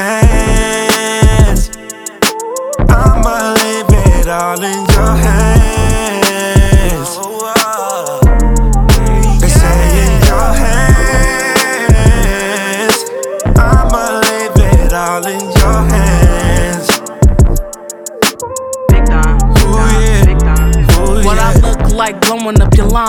hands.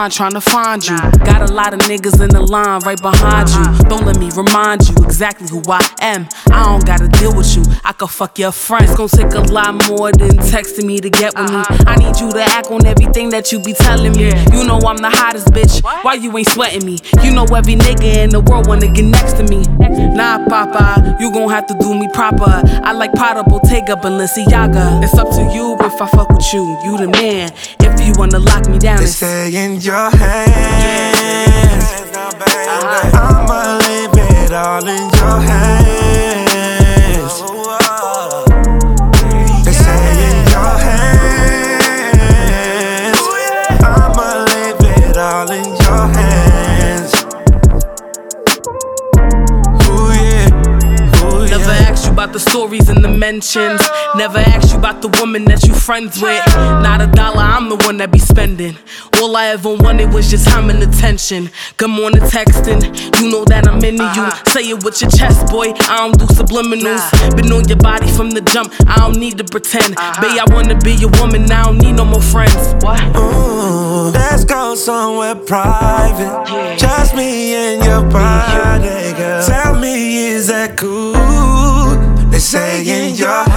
Blowing up line, trying to find you. Got a lot of niggas in the line right behind you. Don't let me remind you exactly who I am. I don't gotta deal with you. I could fuck your friends. It's gonna take a lot more than texting me to get with me. Uh-huh. I need you to act on everything that you be telling me. You know I'm the hottest bitch. Why you ain't sweating me? You know every nigga in the world wanna get next to me. Nah, Papa, you gon' have to do me proper. I like Prada, Bottega, Balenciaga. It's up to you if I fuck with you. You the man. If you wanna lock me down, They it's say in your hands. I'ma leave it all in your hands. Mentions. Never asked you about the woman that you friends with. Not a dollar, I'm the one that be spending. All I ever wanted was just time and attention. Good morning, texting. You know that I'm into you. Uh-huh. Say it with your chest, boy. I don't do subliminals. Been on your body from the jump. I don't need to pretend. Uh-huh. Babe, I wanna be your woman. I don't need no more friends. What? Ooh, let's go somewhere private. Just me and your body, girl. Tell me, is that cool? They say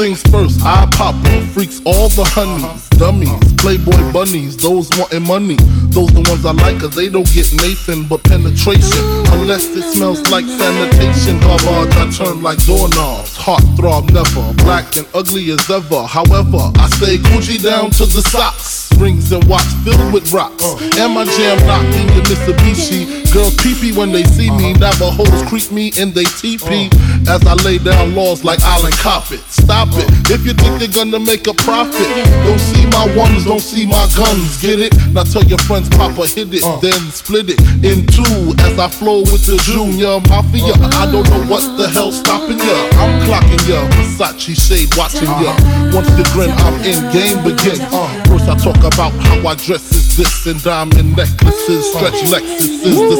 things first, I pop 'em. Freaks all the honeys, dummies, playboy bunnies, those wanting money. Those the ones I like, cause they don't get Nathan but penetration. Unless it smells like sanitation. Garbage, I turn like doorknobs. Heart throb never, black and ugly as ever. However, I stay Gucci down to the socks. Rings and watch filled with rocks. And my jam knocking your Mitsubishi. Girls pee when they see me. Uh-huh. Navajos creep me and they teepee. Uh-huh. As I lay down laws like Island Cop it. Stop it. Uh-huh. If you think they're gonna make a profit, don't see my ones, don't see my guns. Get it? Now tell your friends, Papa hit it, uh. then split it in two. As I flow with the Junior Mafia, I don't know what the hell's stopping ya. I'm clocking ya, Versace shade watching ya. Once the grin, I'm in, game begin. Uh, first I talk about how I dress is this and diamond necklaces, stretch Lexuses. The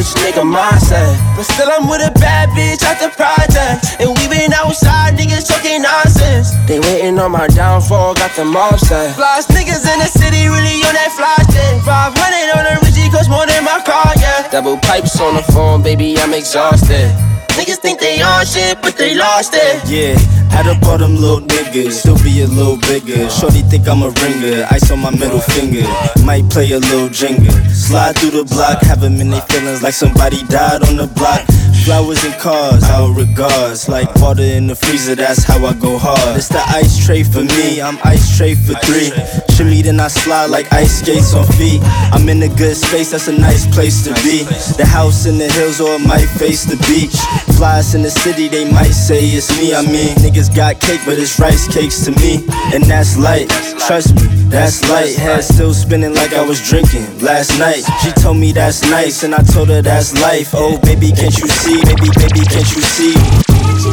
Rich nigga mindset. But still, I'm with a bad bitch at the project. And we been outside, niggas talking nonsense. They waiting on my downfall, got them offset. Flies niggas in the city, really on that fly shit. 500 on the Richie, cost more than my car. Double pipes on the phone, baby, I'm exhausted. Niggas think they on shit, but they lost it. Yeah, had up all them little niggas, still be a little bigger. Shorty think I'm a ringer, ice on my middle finger. Might play a little jingle. Slide through the block, have them in their feelings like somebody died on the block. Flowers and cars, our regards. Like water in the freezer, that's how I go hard. It's the ice tray for me, I'm ice tray for three. Shimmy, then I slide like ice skates on feet. I'm in a good space, that's a nice place to be. The house in the hills or it might face the beach. Flies in the city, they might say it's me. I mean, niggas got cake, but it's rice cakes to me. And that's light, trust me, that's light. Head still spinning like I was drinking last night. She told me that's nice, and I told her that's life. Oh, baby, can't you see? Baby, baby? Can't you see?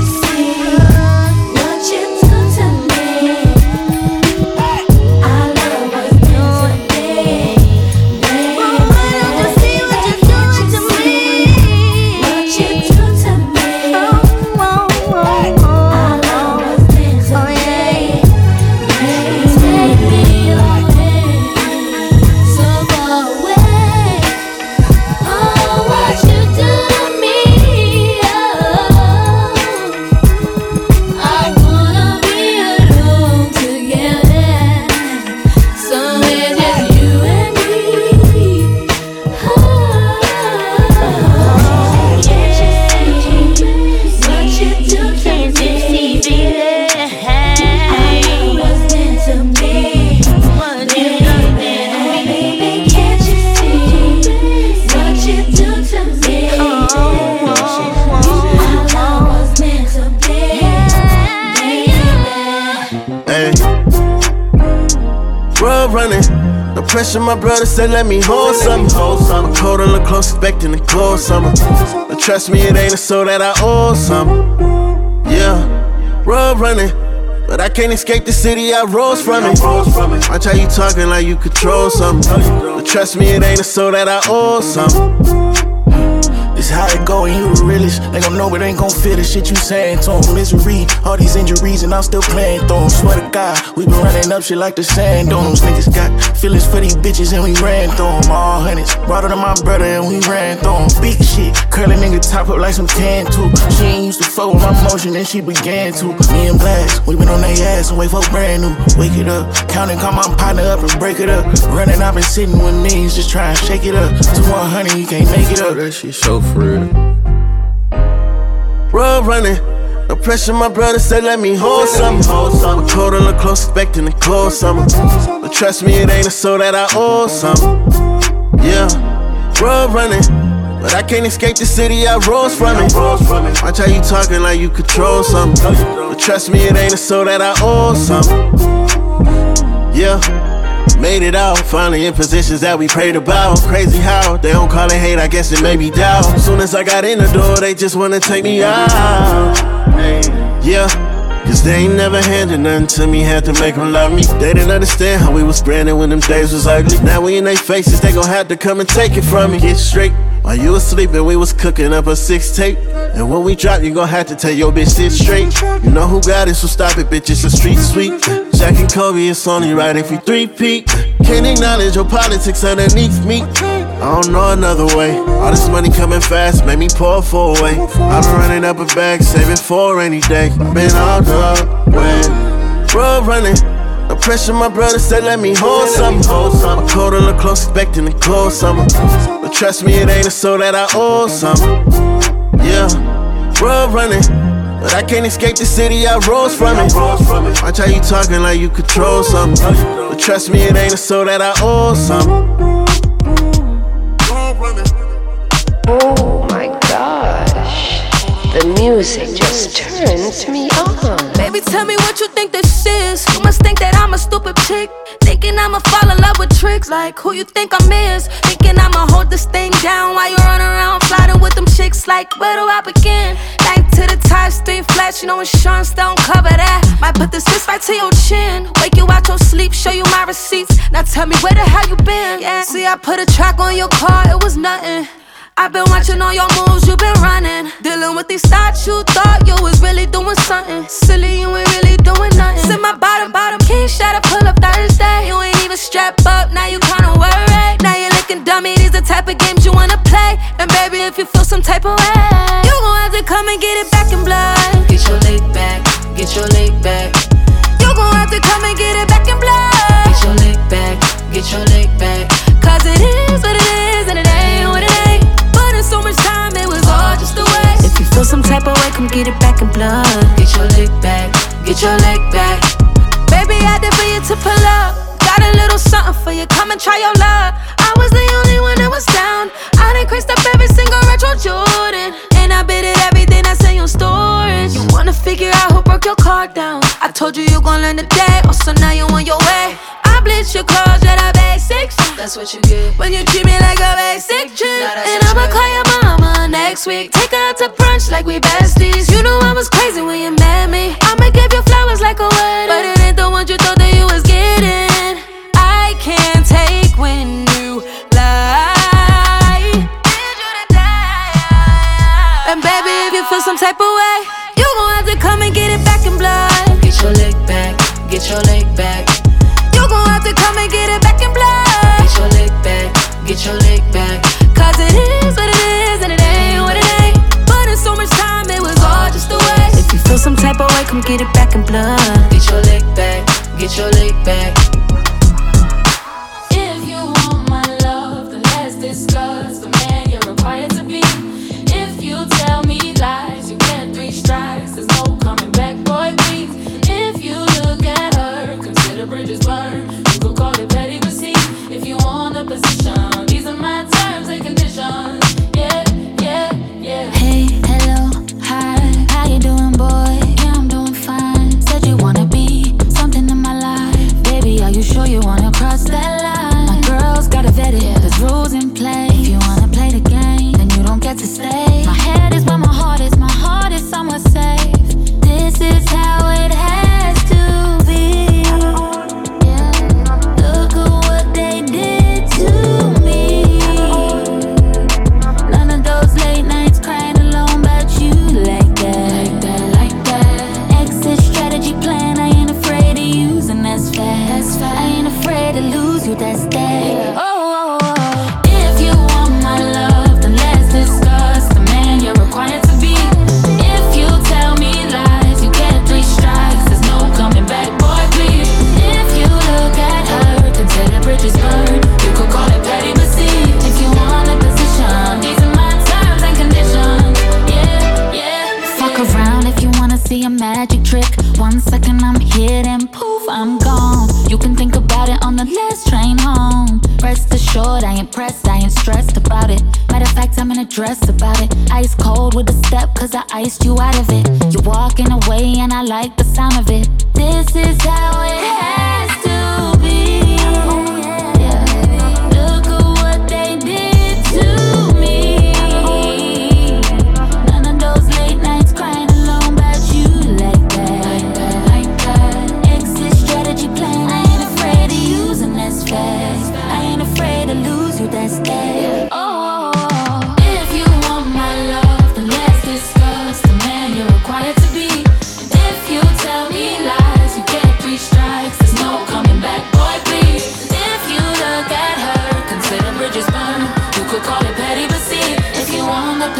Brother said, let me hold something. I'm cold and look close, expecting to close summer. But trust me, it ain't a soul that I owe some. Yeah, road running. But I can't escape the city I rose from it. Watch how you talking like you control something. But trust me, it ain't a soul that I owe some. This how it go and you the realest. They gon' know it ain't gon' feel the shit you saying to them. Misery, all these injuries, and I'm still playing through them. Swear to God, we been running up shit like the sand dunes. Niggas got feelings for these bitches and we ran through them. All hundreds, brought her to my brother and we ran through them. Big shit, curly nigga top up like some tan too. She ain't used to fuck with my motion and she began to. Me and Blxst, we been on their ass and wait for brand new. Wake it up, count and call my partner up and break it up. Running, I've been sitting with knees, just try and shake it up. To 100, you can't make it up. That shit so for real. Road running. No pressure, my brother said, let me hold something. I'm cold and look close, expecting to close summer. But trust me, it ain't a soul that I owe some. Yeah, road running. But I can't escape the city I rose from it. Watch how you talking like you control something. But trust me, it ain't a soul that I owe something. Yeah. Made it out, finally in positions that we prayed about. Crazy how they don't call it hate, I guess it may be doubt. Soon as I got in the door, they just wanna take me out. Yeah. Cause they ain't never handed nothing to me, had to make them love me. They didn't understand how we was spreading when them days was ugly. Now we in their faces, they gon' have to come and take it from me. Get straight. While you was sleeping, we was cooking up a six tape. And when we drop, you gon' have to tell your bitch sit straight. You know who got it, so stop it, bitch. It's a street sweep. Shaq and Kobe, it's only right if we three peak. Can't acknowledge your politics underneath me. I don't know another way. All this money coming fast, make me pour four away. I've been running up a bag, saving for any day. Been all the way. Road running. No pressure, my brother said, let me hold something. I'm cold and look close, expecting to close summer. But trust me, it ain't a soul that I owe some. Yeah, road running. But I can't escape the city I rose from it. Watch how you talking like you control something. But trust me, it ain't a soul that I owe some. Oh my gosh, the music just turns me on. Baby, tell me what you think this is. You must think that I'm a stupid chick. Thinking I'ma fall in love with tricks. Like who you think I'm is. Thinking I'ma hold this thing down while you run around flirting with them chicks. Like where do I begin? Back to the top, three flash. You know insurance don't cover that. Might put this fist right to your chin. Wake you out your sleep, show you my receipts. Now tell me where the hell you been. Yeah, see I put a track on your car, it was nothing. I've been watching all your moves, you've been running. Dealing with these you if you feel some type of way, you gon' have to come and get it back in blood. Get your leg back, get your leg back. You gon' have to come and get it back in blood. Get your leg back, get your leg back. Cause it is what it is, and it ain't what it ain't. But in so much time, it was all just a waste. If you feel some type of way, come get it back in blood. Get your leg back, get your leg back. Baby, I did for you to pull up. Got a little something for you, come and try your luck. I was the only one that was down. I done creased up every single retro Jordan. And I bid it everything that's in your storage. You wanna figure out who broke your car down? I told you you gon' learn today, oh, so now you on your way. I bleach your clothes, yeah, the basics. That's what you get. When you treat me like a basic chick. And I'ma call your mama next week. Take her out to brunch like we besties. You know I was crazy when you get your leg back. You gon' have to come and get it back in blood. Get your leg back, get your leg back. Cause it is what it is and it ain't what it ain't. But in so much time, it was all just a waste. If you feel some type of way, come get it back in blood. Get your leg back, get your leg back.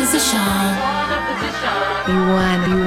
Position. You want, you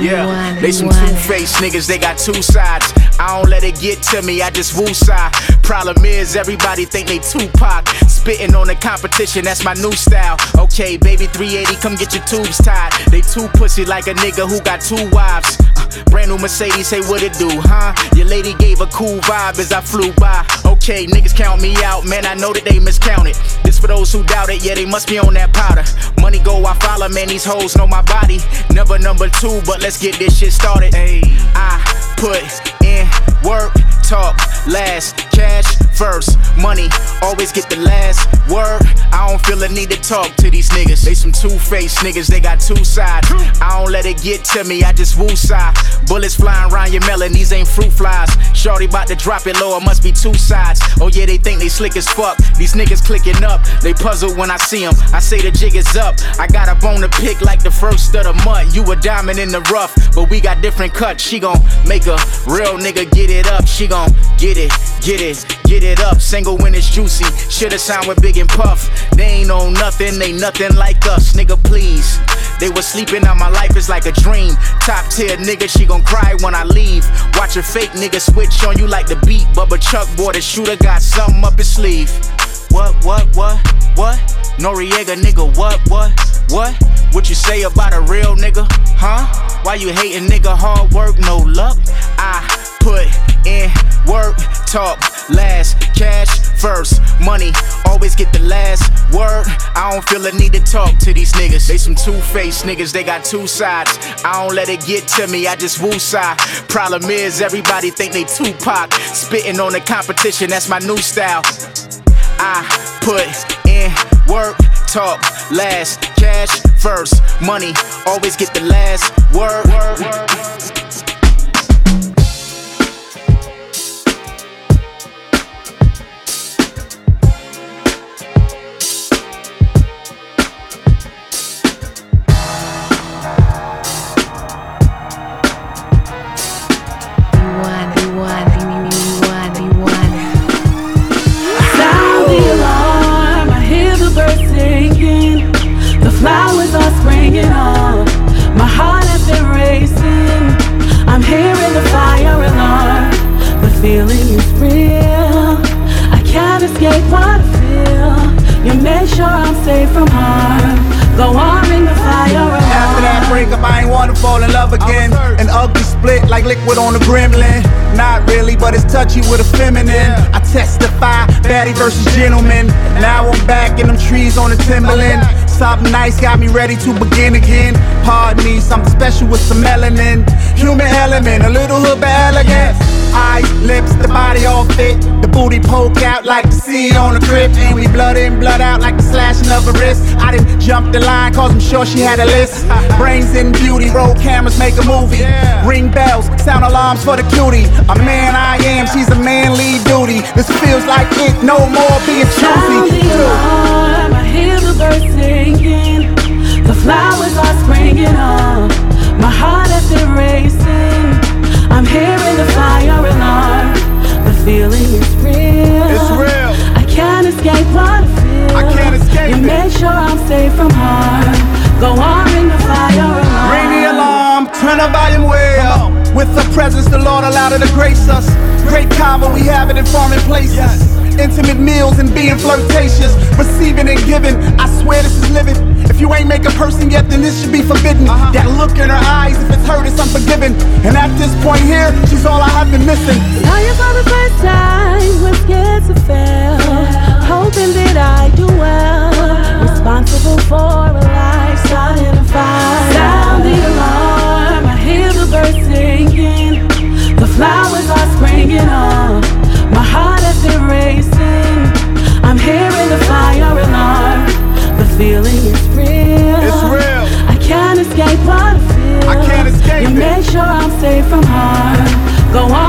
Yeah, want, they some want. two-faced niggas, they got two sides. I don't let it get to me, I just woo side. Problem is, everybody think they Tupac. Spitting on the competition, that's my new style. Okay, baby 380, come get your tubes tied. They too pussy like a nigga who got two wives. Uh, brand new Mercedes, say what it do, huh? Your lady gave a cool vibe as I flew by. Okay, niggas count me out, man, I know that they miscounted. This for those who doubt it, yeah, they must be on that powder. Money go, I follow, man, these hoes know my body. Never number two, but let's get this shit started. Hey, I put in work, talk last, cash first, money always get the last word. I don't feel a need to talk to these niggas. They some two-faced niggas, they got two sides. I don't let it get to me, I just woo side. Bullets flying around your melon, these ain't fruit flies. Shorty about to drop it low, it must be two sides. Oh yeah, they think they slick as fuck. These niggas clicking up, they puzzle when I see them. I say the jig is up. I got a bone to pick like the first of the month. You a diamond in the rough, but we got different cuts. She gon' make a real nigga get it up. She gon' get it, get it, get it up. Single when it's juicy. Shoulda signed with Big and Puff. They ain't on nothing, they nothing like us, nigga. Please. They was sleeping on my life is like a dream. Top tier nigga, she gon' cry when I leave. Watch a fake nigga switch on you like the beat. Bubba Chuck, boy, the shooter got something up his sleeve. What, what, what, what? Noriega, nigga, what, what, what? What you say about a real nigga, huh? Why you hating nigga, hard work, no luck? I put in work, talk last, cash first, money always get the last word. I don't feel a need to talk to these niggas. They some two-faced niggas, they got two sides. I don't let it get to me, I just woo side. Problem is, everybody think they Tupac. Spitting on the competition, that's my new style. I put in work, talk last, cash first, money always get the last word. You again. An ugly split like liquid on a gremlin. Not really, but it's touchy with a feminine. I testify, baddie versus gentleman. Now I'm back in them trees on the Timberland. Something nice got me ready to begin again. Pardon me, something special with some melanin. Human element, a little hood but elegant. Eyes, lips, the body all fit. The booty poke out like the sea on a crib. And we blood in, blood out like the slashing of a wrist. I didn't jump the line cause I'm sure she had a list. Brains in beauty, roll cameras, make a movie. Ring bells, sound alarms for the cutie. A man I am, she's a manly duty. This feels like it, no more being Sound the choosy. alarm, I hear the birds singing. The flowers are springing up. My heart has been racing. The fire alarm. The feeling is real. It's real. I can't escape what I feel. I can't escape You it. make sure I'm safe from harm. Go on, ring the fire alarm. Ring the alarm, turn the volume way up. With the presence, the Lord allowed to grace us. Great combo, we have it in foreign places. Intimate meals and being flirtatious. Receiving and giving, I swear this is living. If you ain't make a person yet, then this should be forbidden. Uh-huh. That look in her eyes, if it's hurt, it's unforgiven. And at this point here, she's all I have been missing. Saw you for the first time, was scared to fail. Hoping that I do well. Responsible for a life starting a fire. Sound the alarm, I hear the birds singing. The flowers are springing up. My heart has been racing. I'm hearing the fire alarm. The feeling is real. It's real. I can't escape what I feel. I can't escape You it. make sure I'm safe from harm. Go on, ring the fire